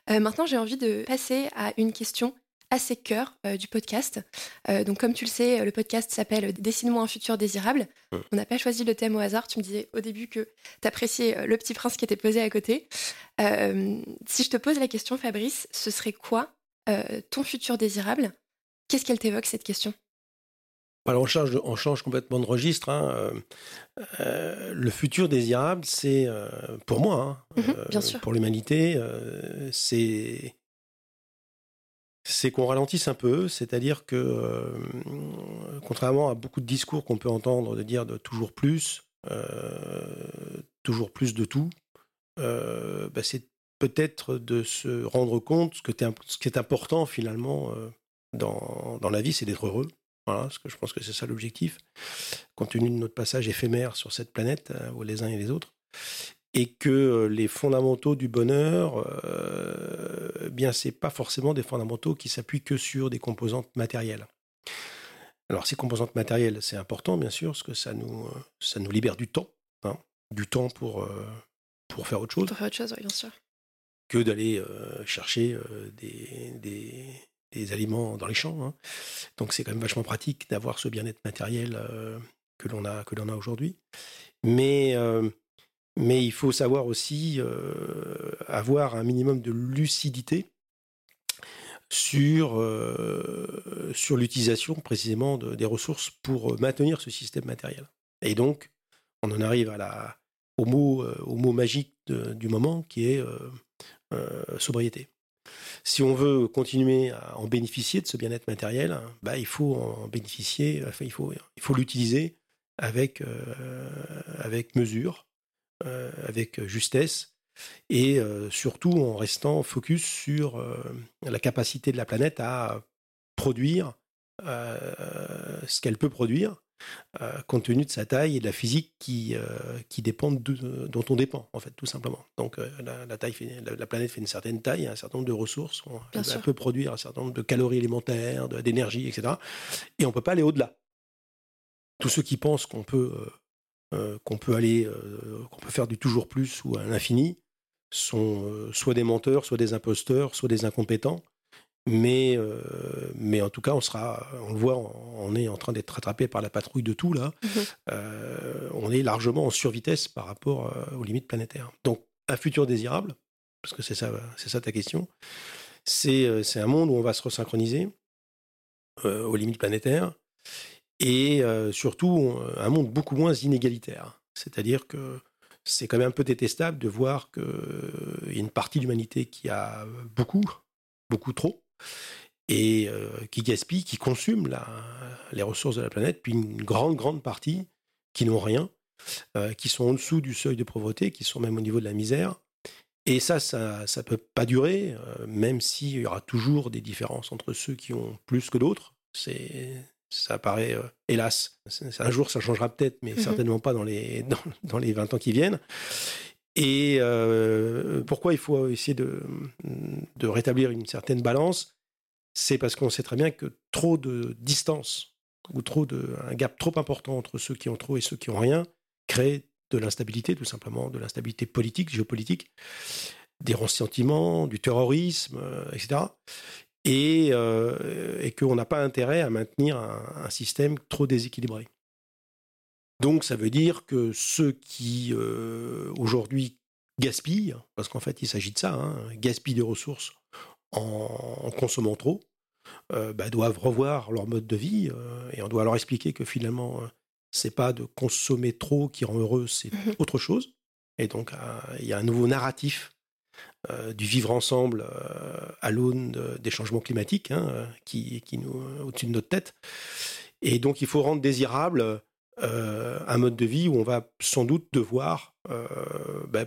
maintenant, j'ai envie de passer à une question assez cœur euh, du podcast. Euh, donc, comme tu le sais, le podcast s'appelle Dessine-moi un futur désirable. On n'a pas choisi le thème au hasard. Tu me disais au début que tu appréciais euh, le petit prince qui était posé à côté. si je te pose la question, Fabrice, ce serait quoi ton futur désirable? Qu'est-ce qu'elle t'évoque, cette question? Alors on change, on change complètement de registre. Hein. le futur désirable, c'est pour moi, hein, mhm, bien sûr. pour l'humanité, c'est c'est qu'on ralentisse un peu, c'est-à-dire que, euh, contrairement à beaucoup de discours qu'on peut entendre de dire de toujours plus, euh, toujours plus de tout, euh, bah, c'est peut-être de se rendre compte que ce qui est important finalement dans, dans la vie, c'est d'être heureux. Voilà, parce que je pense que c'est ça l'objectif, compte tenu de notre passage éphémère sur cette planète, les uns et les autres et que les fondamentaux du bonheur, euh, bien, c'est pas forcément des fondamentaux qui s'appuient que sur des composantes matérielles. Alors, ces composantes matérielles, c'est important, bien sûr, parce que ça nous, ça nous libère du temps, hein, du temps pour, euh, pour faire autre chose. Pour faire autre chose, oui, bien sûr. Que d'aller euh, chercher euh, des, des, des, aliments dans les champs. Hein. Donc, c'est quand même vachement pratique d'avoir ce bien-être matériel que l'on a, que l'on a aujourd'hui. Mais mais il faut savoir aussi euh, avoir un minimum de lucidité sur, euh, sur l'utilisation précisément des ressources pour maintenir ce système matériel. Et donc, on en arrive au, mot, euh, au mot magique du moment qui est sobriété. Si on veut continuer à en bénéficier de ce bien-être matériel, bah, il faut en bénéficier, il faut il faut l'utiliser avec, avec mesure, euh, avec justesse et euh, surtout en restant focus sur euh, la capacité de la planète à produire ce qu'elle peut produire compte tenu de sa taille et de la physique qui, qui dépendent dont on dépend, en fait, tout simplement. Donc, la, taille la, planète fait une certaine taille, un certain nombre de ressources. elle, peut produire un certain nombre de calories élémentaires, d'énergie, etc. Et on ne peut pas aller au-delà. Tous ceux qui pensent qu'on peut euh, qu'on peut aller, euh, qu'on peut faire du toujours plus ou à l'infini, sont euh, soit des menteurs, soit des imposteurs, soit des incompétents. Mais, mais en tout cas, on sera, on le voit, on est en train d'être rattrapé par la patrouille de tout là. Mmh on est largement en survitesse par rapport aux limites planétaires. Donc, un futur désirable, parce que c'est ça, c'est ça ta question. C'est, c'est un monde où on va se resynchroniser aux limites planétaires et surtout un monde beaucoup moins inégalitaire. C'est-à-dire que c'est quand même un peu détestable de voir qu'il y a une partie de l'humanité qui a beaucoup, beaucoup trop, et qui gaspille, qui consume la, les ressources de la planète, puis une grande, grande partie qui n'ont rien, qui sont en dessous du seuil de pauvreté, qui sont même au niveau de la misère. Et ça, ça ne peut pas durer, même s'il y aura toujours des différences entre ceux qui ont plus que d'autres. C'est ça paraît, euh, hélas, un jour ça changera peut-être, mais mmh certainement pas dans les, dans, les 20 ans qui viennent. Et euh, pourquoi il faut essayer de, de rétablir une certaine balance? C'est parce qu'on sait très bien que trop de distance ou trop de, un gap trop important entre ceux qui ont trop et ceux qui ont rien crée de l'instabilité, tout simplement, de l'instabilité politique, géopolitique, des ressentiments, du terrorisme, euh, etc et, euh, et qu'on n'a pas intérêt à maintenir un, système trop déséquilibré. Donc ça veut dire que ceux qui euh, aujourd'hui gaspillent, parce qu'en fait il s'agit de ça, hein, gaspillent des ressources en, consommant trop, euh, bah, doivent revoir leur mode de vie et on doit leur expliquer que finalement c'est pas de consommer trop qui rend heureux, c'est mmh autre chose. Et donc il y a un nouveau narratif euh, du vivre ensemble euh, à l'aune des changements climatiques hein, euh, qui, qui nous au-dessus de notre tête. Et donc il faut rendre désirable un mode de vie où on va sans doute devoir ben,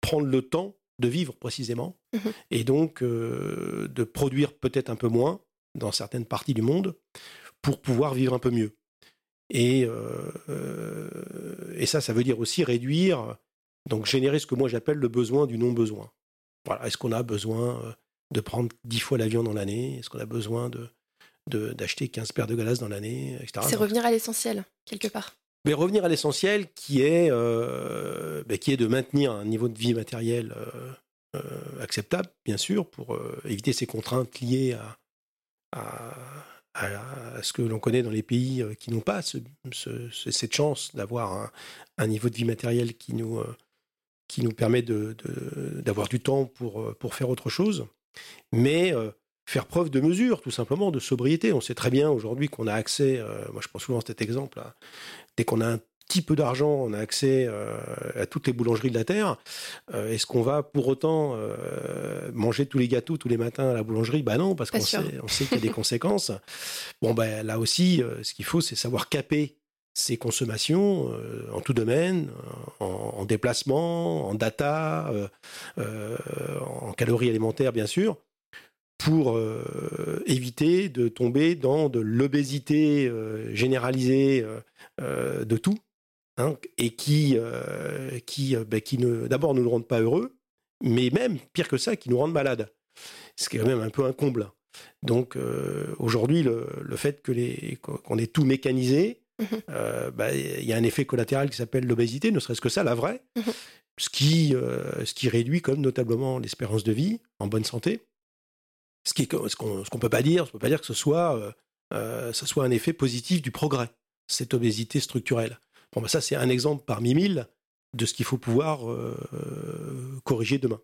prendre le temps de vivre précisément mmh et donc de produire peut-être un peu moins dans certaines parties du monde pour pouvoir vivre un peu mieux. Et, et ça, ça veut dire aussi réduire, donc générer ce que moi j'appelle le besoin du non-besoin. Voilà. Est-ce qu'on a besoin euh, de prendre 10 fois l'avion dans l'année? Est-ce qu'on a besoin de, d'acheter 15 paires de glaces dans l'année, etc. C'est revenir à l'essentiel, quelque part. Mais revenir à l'essentiel qui, est, euh, qui est de maintenir un niveau de vie matériel euh, acceptable, bien sûr, pour éviter ces contraintes liées à, à, ce que l'on connaît dans les pays qui n'ont pas cette chance d'avoir un, un, niveau de vie matériel qui nous, qui nous permet d'avoir du temps pour, euh, pour faire autre chose, mais euh, faire preuve de mesure, tout simplement, de sobriété. On sait très bien aujourd'hui qu'on a accès, euh, moi je prends souvent cet exemple, dès qu'on a un petit peu d'argent, on a accès à toutes les boulangeries de la Terre. Est-ce qu'on va pour autant manger tous les gâteaux tous les matins à la boulangerie? Ben non, parce qu'on sait, on sait qu'il y a des conséquences. Bon, ben là aussi, ce qu'il faut, c'est savoir caper ses consommations en tout domaine, en, déplacement, en data, en calories alimentaires bien sûr, pour éviter de tomber dans de l'obésité généralisée de tout, hein, et qui, qui, ben, qui d'abord ne nous rendent pas heureux, mais même, pire que ça, qui nous rendent malades. Ce qui est quand même un peu un comble. Donc euh, aujourd'hui, le, fait que les, qu'on ait tout mécanisé, euh, bah, il y a un effet collatéral qui s'appelle l'obésité, ne serait-ce que ça, la vraie, ce, qui, euh, ce qui réduit comme notablement l'espérance de vie en bonne santé. Ce, qui, ce qu'on peut pas dire, on peut pas dire que ce soit, ce soit un effet positif du progrès, cette obésité structurelle. Bon, bah, ça, c'est un exemple parmi mille de ce qu'il faut pouvoir corriger demain.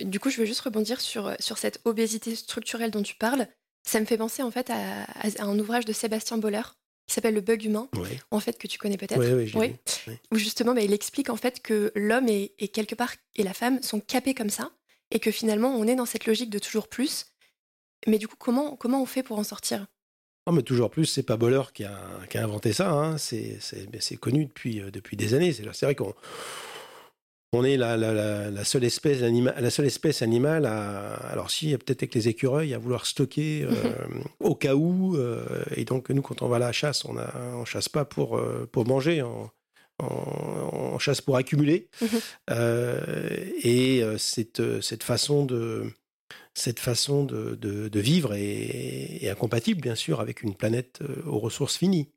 Du coup, je veux juste rebondir sur, sur cette obésité structurelle dont tu parles. Ça me fait penser en fait à, un ouvrage de Sébastien Boller qui s'appelle Le bug humain, en fait que tu connais peut-être. Oui, oui, Où justement, bah, il explique en fait que l'homme et, quelque part et la femme sont capés comme ça et que finalement on est dans cette logique de toujours plus. Mais du coup, comment comment on fait pour en sortir? Non, mais toujours plus, c'est pas Boller qui a, qui a inventé ça. Hein. C'est connu depuis, euh, depuis des années. C'est vrai qu'on on est la, la, seule espèce animale, la seule espèce animale à, alors si, peut-être avec les écureuils, à vouloir stocker euh, au cas où. Euh, et donc, nous, quand on va à la chasse, on ne chasse pas pour, euh, pour manger, on, chasse pour accumuler. et cette, cette façon de cette façon de, de, vivre est, est, incompatible, bien sûr, avec une planète aux ressources finies.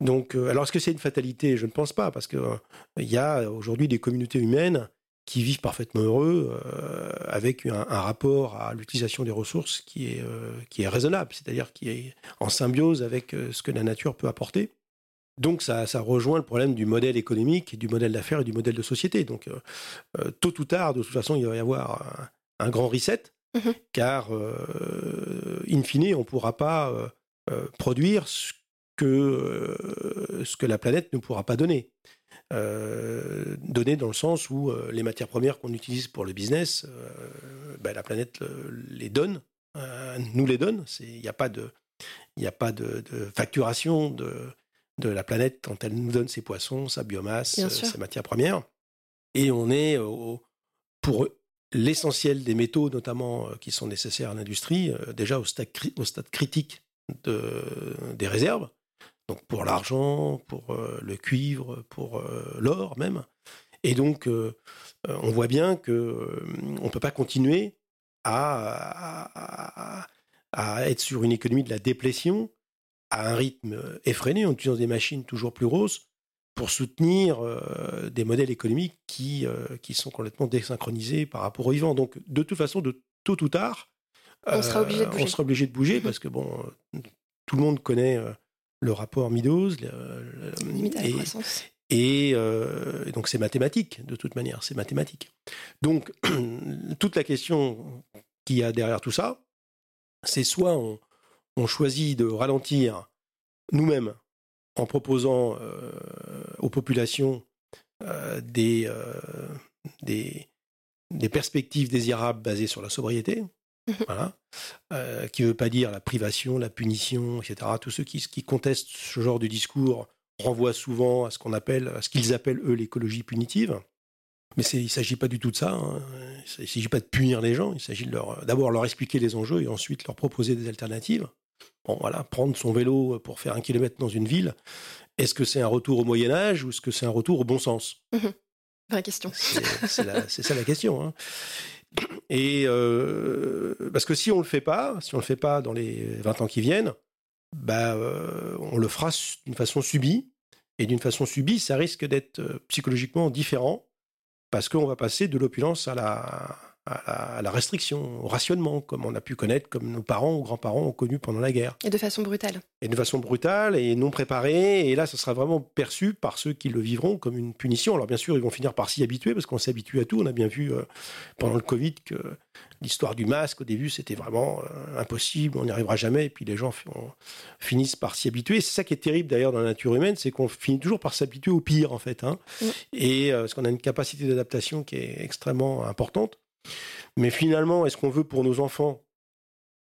Donc, euh, alors est-ce que c'est une fatalité? Je ne pense pas, parce qu'il euh, y a aujourd'hui des communautés humaines qui vivent parfaitement heureux euh, avec un, rapport à l'utilisation des ressources qui est, qui est raisonnable, c'est-à-dire qui est en symbiose avec ce que la nature peut apporter. Donc ça, ça rejoint le problème du modèle économique, du modèle d'affaires et du modèle de société. Donc tôt ou tard, de toute façon, il va y avoir un, grand reset, mmh car in fine, on ne pourra pas produire ce que euh, ce que la planète ne pourra pas donner. Euh, donner dans le sens où euh, les matières premières qu'on utilise pour le business, ben, la planète les donne, nous les donne. Il n'y a pas de, y a pas de, facturation de, de la planète quand elle nous donne ses poissons, sa biomasse, ses matières premières. Et on est pour l'essentiel des métaux, notamment qui sont nécessaires à l'industrie, déjà au stade, au stade critique de, des réserves donc pour l'argent, pour euh, le cuivre, pour euh, l'or même. Et donc, euh, on voit bien que on ne peut pas continuer à, à, être sur une économie de la déplétion à un rythme effréné en utilisant des machines toujours plus grosses pour soutenir des modèles économiques qui, qui sont complètement désynchronisés par rapport aux vivants. Donc, de toute façon, de tôt ou tard, on sera obligé de bouger. On sera obligé de bouger parce que, bon, tout le monde connaît le rapport Meadows. et, euh, et, donc c'est mathématique, de toute manière, c'est mathématique. Donc toute la question qu'il y a derrière tout ça, c'est soit on, choisit de ralentir nous-mêmes en proposant euh, aux populations euh, des, des, des perspectives désirables basées sur la sobriété. Voilà. Euh, qui ne veut pas dire la privation, la punition, etc. Tous ceux qui, qui contestent ce genre de discours renvoient souvent à ce qu'on appelle, à ce qu'ils appellent eux l'écologie punitive. Mais il ne s'agit pas du tout de ça. Hein. Il ne s'agit pas de punir les gens. Il s'agit d'abord leur, leur expliquer les enjeux et ensuite leur proposer des alternatives. Bon, voilà, prendre son vélo pour faire un kilomètre dans une ville, est-ce que c'est un retour au Moyen Âge ou est-ce que c'est un retour au bon sens? Mhm. Vraie question. C'est ça la question. Hein. Et euh, parce que si on le fait pas, si on le fait pas dans les 20 ans qui viennent, bah, euh, on le fera d'une façon subie. Et d'une façon subie, ça risque d'être euh, psychologiquement différent parce qu'on va passer de l'opulence à la, à la, restriction, au rationnement, comme on a pu connaître, comme nos parents ou grands-parents ont connu pendant la guerre. Et de façon brutale. Et de façon brutale et non préparée. Et là, ça sera vraiment perçu par ceux qui le vivront comme une punition. Alors bien sûr, ils vont finir par s'y habituer parce qu'on s'habitue à tout. On a bien vu euh, pendant le Covid que l'histoire du masque, au début, c'était vraiment euh, impossible, on n'y arrivera jamais. Et puis les gens finissent par s'y habituer. C'est ça qui est terrible d'ailleurs dans la nature humaine, c'est qu'on finit toujours par s'habituer au pire en fait. Hein. Et euh, parce qu'on a une capacité d'adaptation qui est extrêmement importante. Mais finalement, est-ce qu'on veut pour nos enfants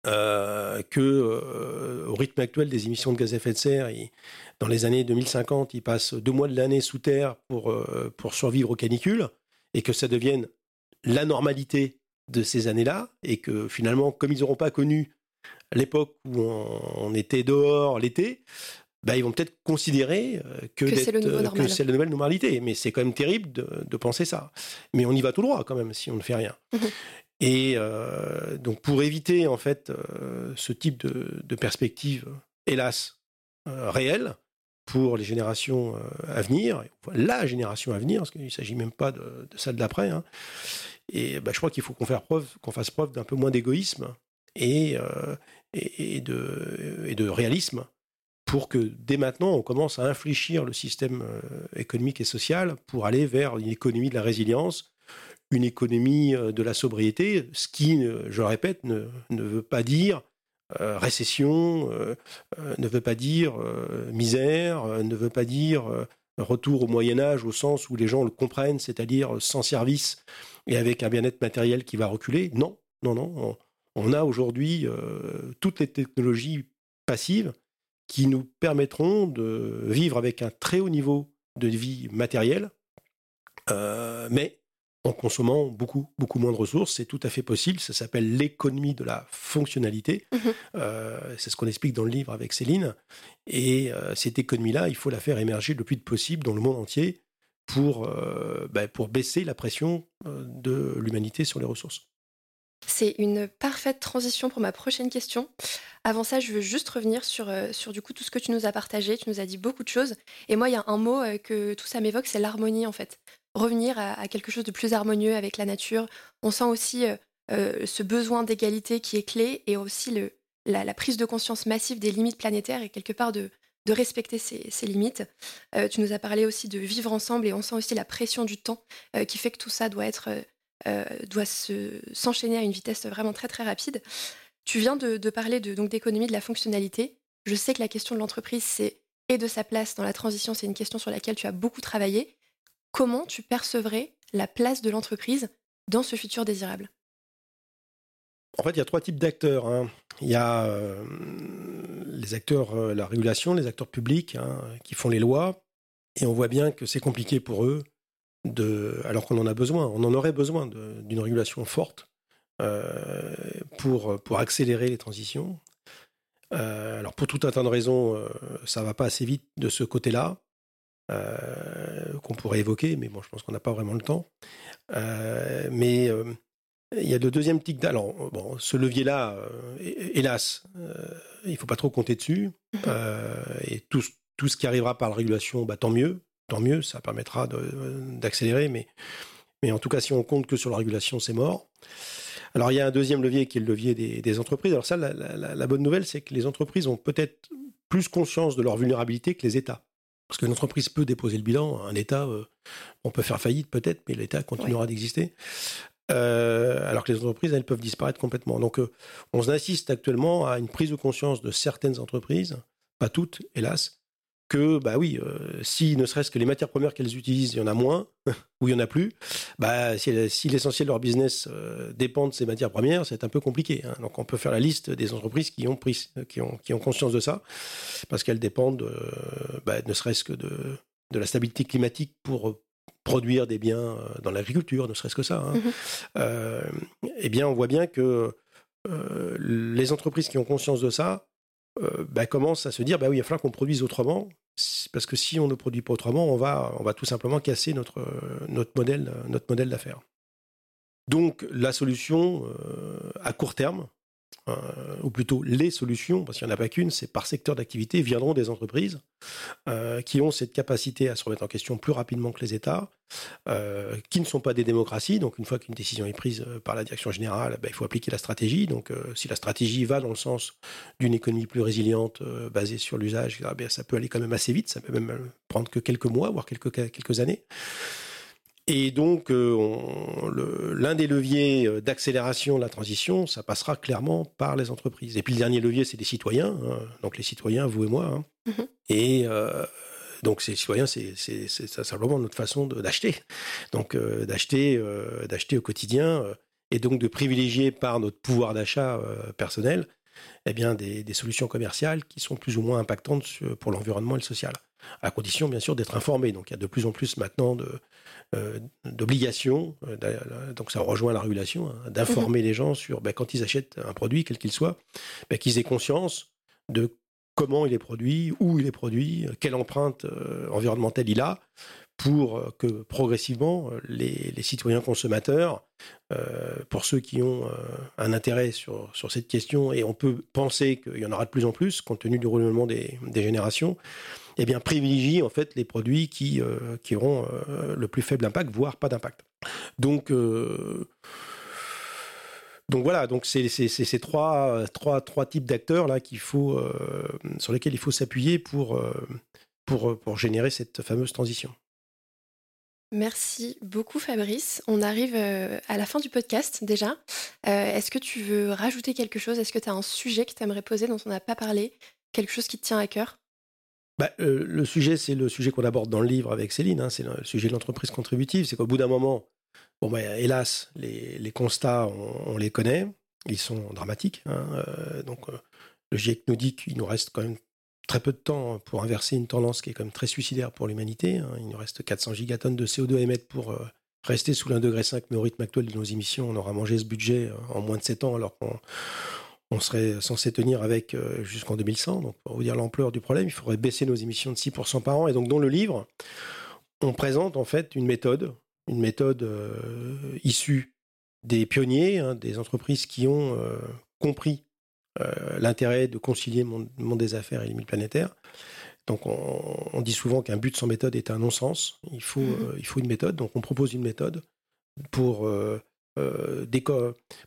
euh, que euh, au rythme actuel des émissions de gaz à effet de serre, dans les années 2050, ils passent deux mois de l'année sous terre pour, euh, pour survivre aux canicules, et que ça devienne la normalité de ces années-là, et que finalement, comme ils n'auront pas connu l'époque où on, était dehors l'été, bah, ils vont peut-être considérer que, que c'est la nouvelle normalité. Mais c'est quand même terrible de, de, penser ça. Mais on y va tout droit quand même si on ne fait rien. Mhm. Et euh, donc pour éviter en fait euh, ce type de, perspective, hélas, euh, réelle pour les générations à venir, la génération à venir, parce qu'il ne s'agit même pas de, celle d'après, hein, et bah, je crois qu'il faut qu'on fasse preuve d'un peu moins d'égoïsme et, et, de, et de réalisme pour que dès maintenant on commence à infléchir le système économique et social pour aller vers une économie de la résilience une économie euh, de la sobriété, ce qui, euh, je répète, ne, veut pas dire euh, récession, ne veut pas dire misère, ne veut pas dire retour au Moyen Âge au sens où les gens le comprennent, c'est-à-dire sans service et avec un bien-être matériel qui va reculer. Non, non, non. On, a aujourd'hui toutes les technologies passives qui nous permettront de vivre avec un très haut niveau de vie matérielle, mais en consommant beaucoup, beaucoup moins de ressources. C'est tout à fait possible. Ça s'appelle l'économie de la fonctionnalité. Mhm. Euh, c'est ce qu'on explique dans le livre avec Céline. Et euh, cette économie-là, il faut la faire émerger le plus possible dans le monde entier pour, euh, ben, pour baisser la pression de l'humanité sur les ressources. C'est une parfaite transition pour ma prochaine question. Avant ça, je veux juste revenir sur, sur du coup tout ce que tu nous as partagé. Tu nous as dit beaucoup de choses. Et moi, il y a un mot que tout ça m'évoque, c'est l'harmonie en fait revenir à, quelque chose de plus harmonieux avec la nature. On sent aussi euh, euh, ce besoin d'égalité qui est clé et aussi la, prise de conscience massive des limites planétaires et quelque part de, respecter ces, limites. Euh, tu nous as parlé aussi de vivre ensemble et on sent aussi la pression du temps qui fait que tout ça doit être doit s'enchaîner à une vitesse vraiment très très rapide. Tu viens de, parler donc d'économie de la fonctionnalité. Je sais que la question de l'entreprise et de sa place dans la transition, c'est une question sur laquelle tu as beaucoup travaillé comment tu percevrais la place de l'entreprise dans ce futur désirable? En fait, il y a trois types d'acteurs. Hein. Il y a euh, les acteurs, euh, la régulation, les acteurs publics hein, qui font les lois, et on voit bien que c'est compliqué pour eux, de, alors qu'on en a besoin, on en aurait besoin d'une régulation forte euh, pour, pour accélérer les transitions. alors pour tout un tas de raisons, ça ne va pas assez vite de ce côté-là. Euh, qu'on pourrait évoquer, mais bon, je pense qu'on n'a pas vraiment le temps. Euh, mais euh, il y a le deuxième tic Alors, bon, ce levier-là, hélas, il ne faut pas trop compter dessus. Mhm. et tout, tout, ce qui arrivera par la régulation, bah, tant mieux. Tant mieux, ça permettra d'accélérer. Mais, mais en tout cas, si on compte que sur la régulation, c'est mort. Alors, il y a un deuxième levier qui est le levier des, entreprises. Alors, ça, la, la bonne nouvelle, c'est que les entreprises ont peut-être plus conscience de leur vulnérabilité que les États. Parce qu'une entreprise peut déposer le bilan, un État, euh, on peut faire faillite peut-être, mais l'État continuera d'exister. Euh, alors que les entreprises, elles peuvent disparaître complètement. Donc, euh, on assiste actuellement à une prise de conscience de certaines entreprises, pas toutes, hélas, que, bah oui, euh, si ne serait-ce que les matières premières qu'elles utilisent, il y en a moins, ou il y en a plus, bah, si, l'essentiel de leur business euh, dépend de ces matières premières, c'est un peu compliqué. Hein. Donc on peut faire la liste des entreprises qui ont, pris, qui ont, qui ont conscience de ça, parce qu'elles dépendent, euh, bah, ne serait-ce que de, de la stabilité climatique pour produire des biens dans l'agriculture, ne serait-ce que ça. Hein. Mmh eh bien, on voit bien que les entreprises qui ont conscience de ça, bah, commencent à se dire bah oui, il va falloir qu'on produise autrement parce que si on ne produit pas autrement, on va, on va tout simplement casser notre, notre modèle, notre modèle d'affaires. Donc la solution euh, à court terme, euh, ou plutôt les solutions, parce qu'il n'y en a pas qu'une, c'est par secteur d'activité, viendront des entreprises euh, qui ont cette capacité à se remettre en question plus rapidement que les États, euh, qui ne sont pas des démocraties. Donc une fois qu'une décision est prise par la direction générale, ben, il faut appliquer la stratégie. Donc si la stratégie va dans le sens d'une économie plus résiliente, basée sur l'usage, ben, ça peut aller quand même assez vite, ça peut même prendre que quelques mois, voire quelques, quelques années. Et donc, euh, l'un des leviers euh, d'accélération de la transition, ça passera clairement par les entreprises. Et puis le dernier levier, c'est les citoyens. Hein. donc les citoyens, vous et moi. Hein. Mm-hmm. Et euh, donc ces citoyens, c'est simplement notre façon d'acheter. Donc d'acheter, d'acheter au quotidien. et donc de privilégier par notre pouvoir d'achat personnel eh bien, des, solutions commerciales qui sont plus ou moins impactantes pour l'environnement et le social. À condition, bien sûr, d'être informé. Donc, il y a de plus en plus maintenant d'obligations, donc ça rejoint la régulation, hein, d'informer mhm. les gens sur, ben, quand ils achètent un produit, quel qu'il soit, ben, qu'ils aient conscience de comment il est produit, où il est produit, quelle empreinte environnementale il a, pour euh, que progressivement euh, les, citoyens consommateurs, euh, pour ceux qui ont un intérêt sur, cette question, et on peut penser qu'il y en aura de plus en plus compte tenu du renouvellement des, générations, eh privilégient en fait les produits qui, qui auront le plus faible impact, voire pas d'impact. Donc donc voilà, donc c'est ces trois, trois, trois types d'acteurs là qu'il faut, sur lesquels il faut s'appuyer pour, pour, pour générer cette fameuse transition. Merci beaucoup Fabrice. On arrive euh, à la fin du podcast déjà. Euh, est-ce que tu veux rajouter quelque chose? Est-ce que tu as un sujet que tu aimerais poser dont on n'a pas parlé? Quelque chose qui te tient à cœur? Bah, euh, Le sujet, c'est le sujet qu'on aborde dans le livre avec Céline. Hein. c'est le sujet de l'entreprise contributive. C'est qu'au bout d'un moment, bon, bah, hélas, les, constats, on, les connaît. Ils sont dramatiques. Hein. donc, le GIEC nous dit qu'il nous reste quand même très peu de temps pour inverser une tendance qui est quand même très suicidaire pour l'humanité. Hein. Il nous reste 400 gigatonnes de CO2 à émettre pour euh, rester sous l'1,5 degré, mais au rythme actuel de nos émissions, on aura mangé ce budget euh, en moins de 7 ans alors qu'on serait censé tenir avec euh, jusqu'en 2100. Donc, pour vous dire l'ampleur du problème, il faudrait baisser nos émissions de 6% par an. Et donc, dans le livre, on présente en fait une méthode, une méthode issue des pionniers, hein, des entreprises qui ont compris euh, l'intérêt de concilier mon monde des affaires et les limites planétaires. Donc on, dit souvent qu'un but sans méthode est un non-sens. Il faut, euh, il faut une méthode. Donc on propose une méthode pour, euh,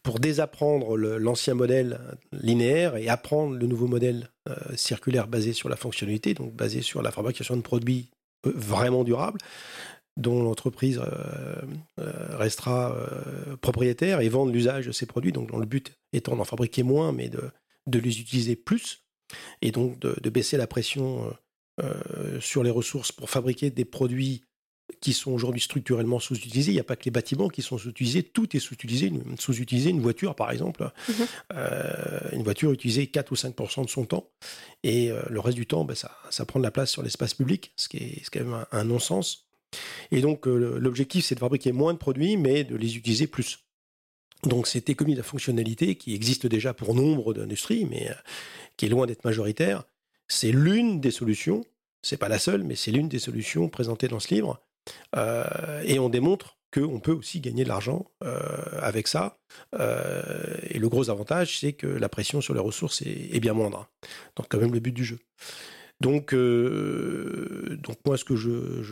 pour désapprendre l'ancien modèle linéaire et apprendre le nouveau modèle circulaire basé sur la fonctionnalité, donc basé sur la fabrication de produits vraiment durables dont l'entreprise restera propriétaire et vendre l'usage de ces produits. Donc, le but étant d'en fabriquer moins, mais de, de les utiliser plus, et donc de, baisser la pression euh, euh, sur les ressources pour fabriquer des produits qui sont aujourd'hui structurellement sous-utilisés. Il n'y a pas que les bâtiments qui sont sous-utilisés, tout est sous-utilisé. Sous-utilisé, une voiture par exemple, mmh euh, une voiture utilisée 4 ou 5% de son temps, et le reste du temps, ben, ça, ça, prend de la place sur l'espace public, ce qui est, ce quand même un, un non-sens. Et donc l'objectif, c'est de fabriquer moins de produits, mais de les utiliser plus. Donc cette économie de la fonctionnalité qui existe déjà pour nombre d'industries, mais euh, qui est loin d'être majoritaire, c'est l'une des solutions, c'est pas la seule, mais c'est l'une des solutions présentées dans ce livre. Euh, et on démontre qu'on peut aussi gagner de l'argent euh, avec ça. et le gros avantage, c'est que la pression sur les ressources est, bien moindre. Donc quand même le but du jeu. Donc, donc moi, ce que je,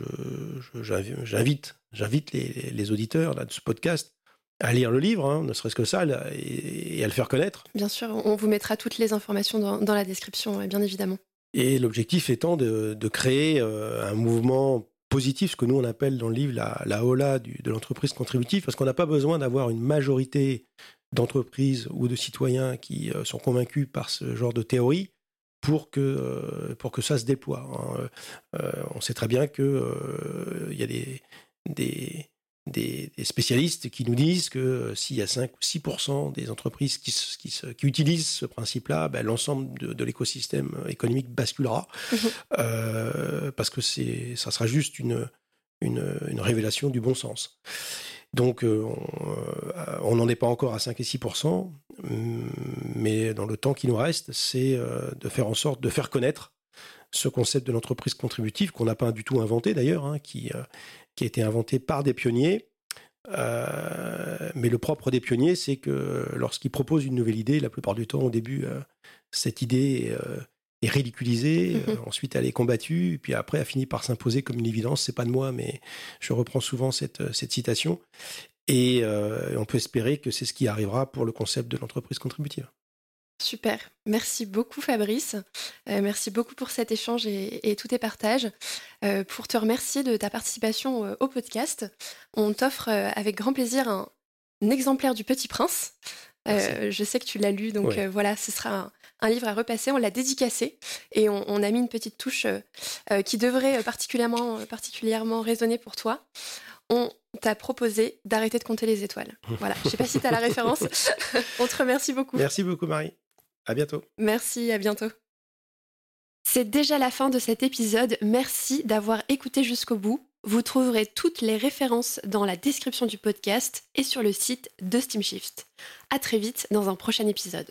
j'invite, j'invite les, les, auditeurs là, de ce podcast à lire le livre, hein, ne serait-ce que ça, et, à le faire connaître. Bien sûr, on vous mettra toutes les informations dans, la description, bien évidemment. Et l'objectif étant de, créer euh, un mouvement positif, ce que nous on appelle dans le livre la, la HOLA de l'entreprise contributive, parce qu'on n'a pas besoin d'avoir une majorité d'entreprises ou de citoyens qui euh, sont convaincus par ce genre de théorie pour que, euh, pour que ça se déploie. Hein. on sait très bien qu'il il y a des, des des, spécialistes qui nous disent que euh, s'il y a 5 ou 6 des entreprises qui, qui, qui utilisent ce principe-là, ben, l'ensemble de, l'écosystème économique basculera, mhm. euh, parce que ça sera juste une, une, révélation du bon sens. Donc, euh, on n'en est pas encore à 5 et 6% mais dans le temps qui nous reste, c'est de faire en sorte de faire connaître ce concept de l'entreprise contributive qu'on n'a pas du tout inventé d'ailleurs, hein, qui a été inventé par des pionniers. Euh, mais le propre des pionniers, c'est que lorsqu'ils proposent une nouvelle idée, la plupart du temps, au début, euh, cette idée euh, ridiculisée, mhm. ensuite elle est combattue, puis après elle finit par s'imposer comme une évidence. C'est pas de moi, mais je reprends souvent cette, cette citation. Et on peut espérer que c'est ce qui arrivera pour le concept de l'entreprise contributive. Super. Merci beaucoup Fabrice. Euh, merci beaucoup pour cet échange et, tous tes partages. Euh, pour te remercier de ta participation euh, au podcast, on t'offre avec grand plaisir un, exemplaire du Petit Prince. je sais que tu l'as lu, donc voilà, ce sera un, livre à repasser. On l'a dédicacé et on, a mis une petite touche qui devrait particulièrement, particulièrement résonner pour toi. On, t'a proposé d'arrêter de compter les étoiles. Voilà, je sais pas si tu as la référence. On te remercie beaucoup. Merci beaucoup Marie. À bientôt. Merci, à bientôt. C'est déjà la fin de cet épisode. Merci d'avoir écouté jusqu'au bout. Vous trouverez toutes les références dans la description du podcast et sur le site de SteamShift. À très vite dans un prochain épisode.